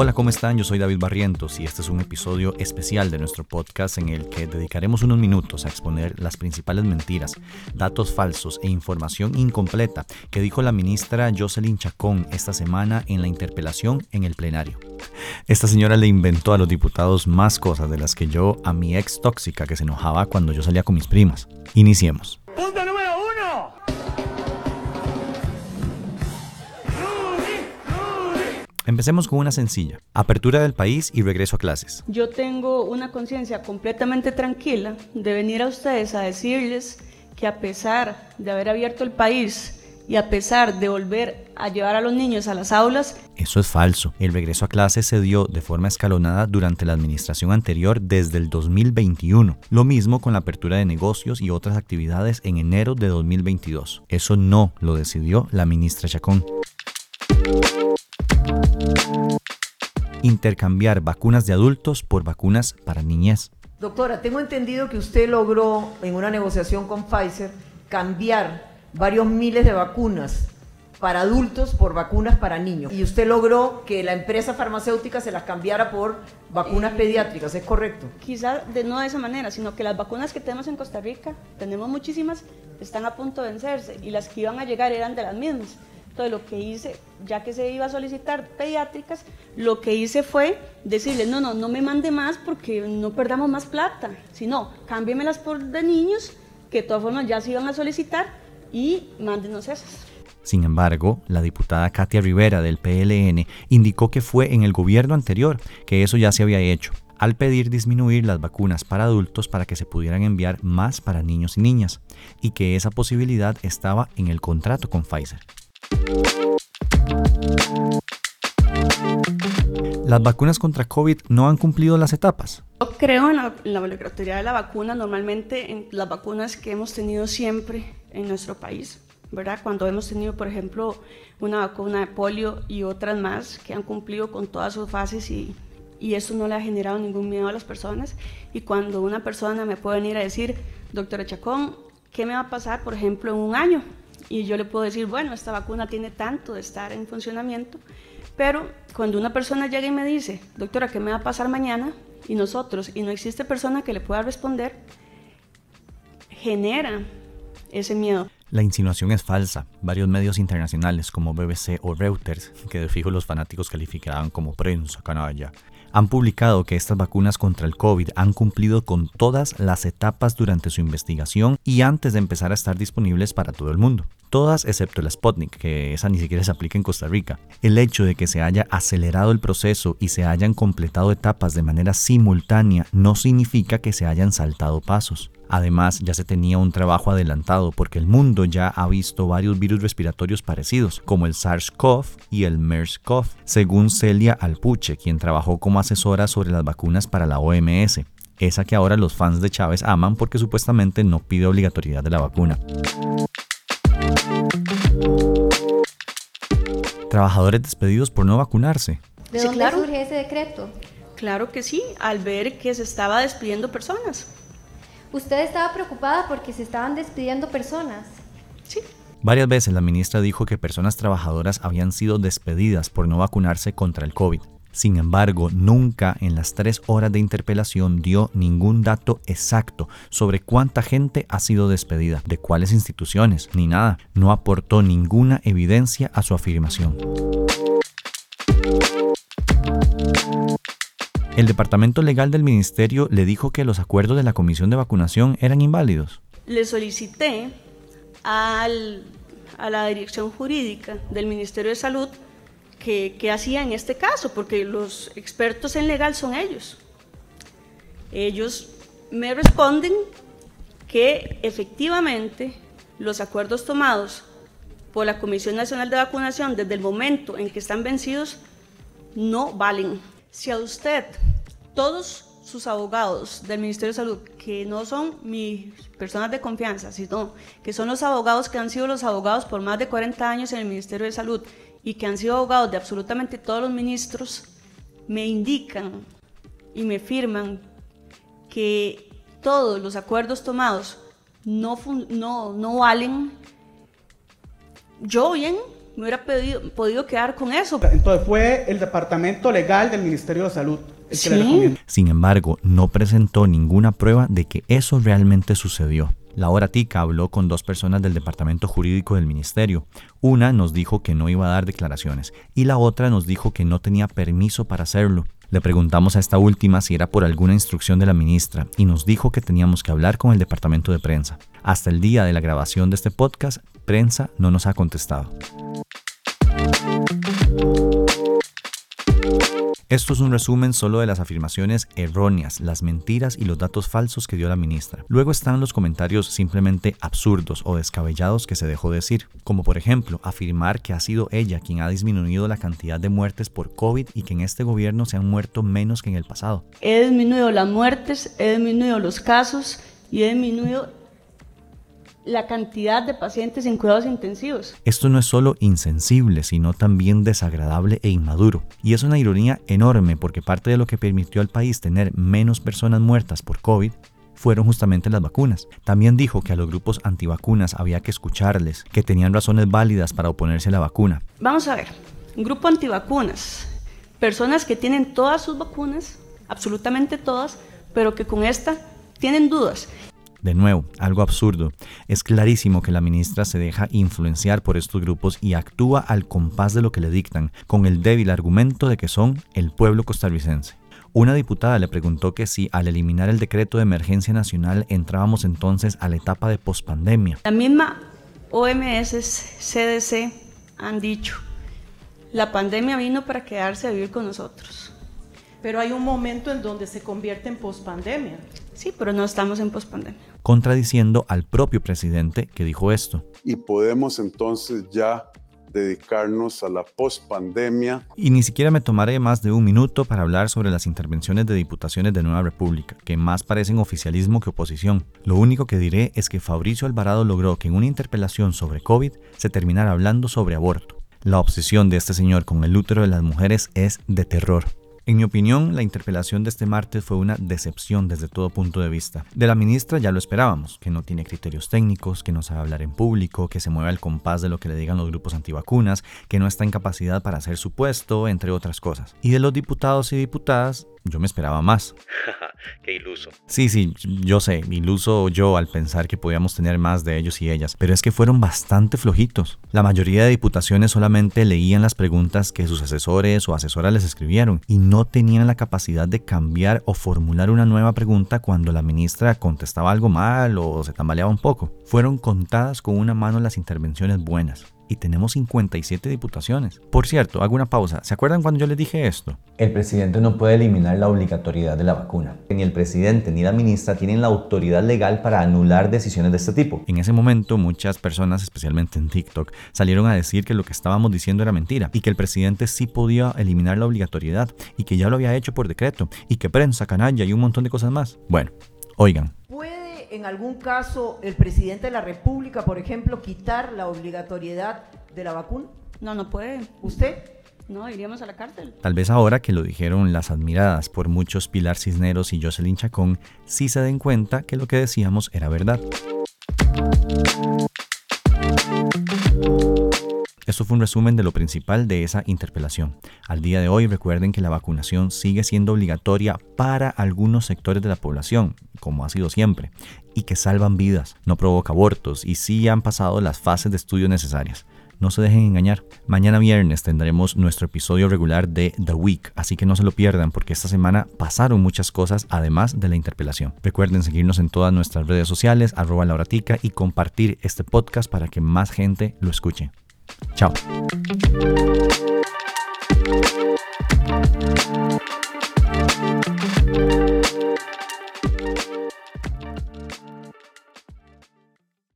Hola, ¿cómo están? Yo soy David Barrientos y este es un episodio especial de nuestro podcast en el que dedicaremos unos minutos a exponer las principales mentiras, datos falsos e información incompleta que dijo la ministra Jocelyn Chacón esta semana en la interpelación en el plenario. Esta señora le inventó a los diputados más cosas de las que yo a mi ex tóxica que se enojaba cuando yo salía con mis primas. Iniciemos. Empecemos con una sencilla, apertura del país y regreso a clases. Yo tengo una conciencia completamente tranquila de venir a ustedes a decirles que a pesar de haber abierto el país y a pesar de volver a llevar a los niños a las aulas, Eso es falso. El regreso a clases se dio de forma escalonada durante la administración anterior desde el 2021. Lo mismo con la apertura de negocios y otras actividades en enero de 2022. Eso no lo decidió la ministra Chacón. Intercambiar vacunas de adultos por vacunas para niñez. Doctora, tengo entendido que usted logró en una negociación con Pfizer cambiar varios miles de vacunas para adultos por vacunas para niños. Y usted logró que la empresa farmacéutica se las cambiara por vacunas pediátricas, ¿es correcto? quizá de, no de esa manera, sino que las vacunas que tenemos en Costa Rica, tenemos muchísimas, están a punto de vencerse y las que iban a llegar eran de las mismas. Entonces lo que hice, ya que se iba a solicitar pediátricas, lo que hice fue decirle, no, no, no me mande más porque no perdamos más plata, sino cámbiemelas por de niños, que de todas formas ya se iban a solicitar y mándenos esas. Sin embargo, la diputada Katia Rivera del PLN indicó que fue en el gobierno anterior que eso ya se había hecho, al pedir disminuir las vacunas para adultos para que se pudieran enviar más para niños y niñas, y que esa posibilidad estaba en el contrato con Pfizer. Las vacunas contra COVID no han cumplido las etapas. Yo creo en la, en la obligatoriedad de la vacuna, normalmente en las vacunas que hemos tenido siempre en nuestro país, ¿verdad? Cuando hemos tenido, por ejemplo, una vacuna de polio y otras más que han cumplido con todas sus fases y, y eso no le ha generado ningún miedo a las personas. Y cuando una persona me puede venir a decir, doctora Chacón, ¿qué me va a pasar, por ejemplo, en un año? Y yo le puedo decir, bueno, esta vacuna tiene tanto de estar en funcionamiento, pero cuando una persona llega y me dice, doctora, ¿qué me va a pasar mañana? Y nosotros, y no existe persona que le pueda responder, genera ese miedo. La insinuación es falsa. Varios medios internacionales como BBC o Reuters, que de fijo los fanáticos calificaban como prensa canalla, han publicado que estas vacunas contra el COVID han cumplido con todas las etapas durante su investigación y antes de empezar a estar disponibles para todo el mundo. Todas excepto la Sputnik, que esa ni siquiera se aplica en Costa Rica. El hecho de que se haya acelerado el proceso y se hayan completado etapas de manera simultánea no significa que se hayan saltado pasos. Además, ya se tenía un trabajo adelantado porque el mundo ya ha visto varios virus respiratorios parecidos, como el SARS-CoV y el MERS-CoV, según Celia Alpuche, quien trabajó como asesora sobre las vacunas para la OMS, esa que ahora los fans de Chávez aman porque supuestamente no pide obligatoriedad de la vacuna. Trabajadores despedidos por no vacunarse. ¿De dónde claro. surge ese decreto? Claro que sí, al ver que se estaba despidiendo personas. Usted estaba preocupada porque se estaban despidiendo personas. Sí, Varias veces la ministra dijo que personas trabajadoras habían sido despedidas por no vacunarse contra el COVID. Sin embargo, nunca en las tres horas de interpelación dio ningún dato exacto sobre cuánta gente ha sido despedida, de cuáles instituciones, ni nada. No aportó ninguna evidencia a su afirmación. El departamento legal del ministerio le dijo que los acuerdos de la comisión de vacunación eran inválidos. le solicité a la dirección jurídica del Ministerio de Salud que, que hacía en este caso, porque los expertos en legal son ellos. Ellos me responden que efectivamente los acuerdos tomados por la Comisión Nacional de Vacunación desde el momento en que están vencidos no valen. Si a usted, todos sus abogados del Ministerio de Salud, que no son mis personas de confianza, sino que son los abogados que han sido los abogados por más de 40 años en el Ministerio de Salud y que han sido abogados de absolutamente todos los ministros, me indican y me firman que todos los acuerdos tomados no, no, no valen, yo bien me hubiera podido quedar con eso. Entonces fue el departamento legal del Ministerio de Salud el que le. Sin embargo, no presentó ninguna prueba de que eso realmente sucedió. La hora tica habló con dos personas del departamento jurídico del ministerio. Una nos dijo que no iba a dar declaraciones y la otra nos dijo que no tenía permiso para hacerlo. Le preguntamos a esta última si era por alguna instrucción de la ministra y nos dijo que teníamos que hablar con el departamento de prensa. Hasta el día de la grabación de este podcast, prensa no nos ha contestado. Esto es un resumen solo de las afirmaciones erróneas, las mentiras y los datos falsos que dio la ministra. Luego están los comentarios simplemente absurdos o descabellados que se dejó decir, como por ejemplo afirmar que ha sido ella quien ha disminuido la cantidad de muertes por COVID y que en este gobierno se han muerto menos que en el pasado. He disminuido las muertes, he disminuido los casos y he disminuido la cantidad de pacientes en cuidados intensivos. Esto no es solo insensible, sino también desagradable e inmaduro. Y es una ironía enorme porque parte de lo que permitió al país tener menos personas muertas por COVID fueron justamente las vacunas. También dijo que a los grupos antivacunas había que escucharles, que tenían razones válidas para oponerse a la vacuna. Vamos a ver, un grupo antivacunas, personas que tienen todas sus vacunas, absolutamente todas, pero que con esta tienen dudas de nuevo, algo absurdo. Es clarísimo que la ministra se deja influenciar por estos grupos y actúa al compás de lo que le dictan, con el débil argumento de que son el pueblo costarricense. Una diputada le preguntó que si al eliminar el decreto de emergencia nacional entrábamos entonces a la etapa de pospandemia. La misma OMS, CDC han dicho, la pandemia vino para quedarse a vivir con nosotros. Pero hay un momento en donde se convierte en pospandemia. Sí, pero no estamos en pospandemia. Contradiciendo al propio presidente que dijo esto. Y podemos entonces ya dedicarnos a la pospandemia. Y ni siquiera me tomaré más de un minuto para hablar sobre las intervenciones de diputaciones de Nueva República, que más parecen oficialismo que oposición. Lo único que diré es que Fabricio Alvarado logró que en una interpelación sobre COVID se terminara hablando sobre aborto. La obsesión de este señor con el útero de las mujeres es de terror. En mi opinión, la interpelación de este martes fue una decepción desde todo punto de vista. De la ministra ya lo esperábamos, que no tiene criterios técnicos, que no sabe hablar en público, que se mueve al compás de lo que le digan los grupos antivacunas, que no está en capacidad para hacer su puesto, entre otras cosas. Y de los diputados y diputadas, yo me esperaba más. Qué iluso. Sí, sí, yo sé, iluso yo al pensar que podíamos tener más de ellos y ellas, pero es que fueron bastante flojitos. La mayoría de diputaciones solamente leían las preguntas que sus asesores o asesoras les escribieron y no tenían la capacidad de cambiar o formular una nueva pregunta cuando la ministra contestaba algo mal o se tambaleaba un poco. Fueron contadas con una mano las intervenciones buenas y tenemos 57 diputaciones. Por cierto, hago una pausa. ¿Se acuerdan cuando yo les dije esto? El presidente no puede eliminar la obligatoriedad de la vacuna. Ni el presidente ni la ministra tienen la autoridad legal para anular decisiones de este tipo. En ese momento, muchas personas, especialmente en TikTok, salieron a decir que lo que estábamos diciendo era mentira y que el presidente sí podía eliminar la obligatoriedad y que ya lo había hecho por decreto y que prensa, canalla y un montón de cosas más. Bueno, oigan, en algún caso el presidente de la República, por ejemplo, quitar la obligatoriedad de la vacuna? No, no puede. ¿Usted? No, iríamos a la cárcel. Tal vez ahora que lo dijeron las admiradas por muchos Pilar Cisneros y Jocelyn Chacón, sí se den cuenta que lo que decíamos era verdad. Esto fue un resumen de lo principal de esa interpelación. Al día de hoy recuerden que la vacunación sigue siendo obligatoria para algunos sectores de la población, como ha sido siempre, y que salvan vidas, no provoca abortos y sí han pasado las fases de estudio necesarias. No se dejen engañar. Mañana viernes tendremos nuestro episodio regular de The Week, así que no se lo pierdan porque esta semana pasaron muchas cosas además de la interpelación. Recuerden seguirnos en todas nuestras redes sociales, arroba y compartir este podcast para que más gente lo escuche. Ciao. thank you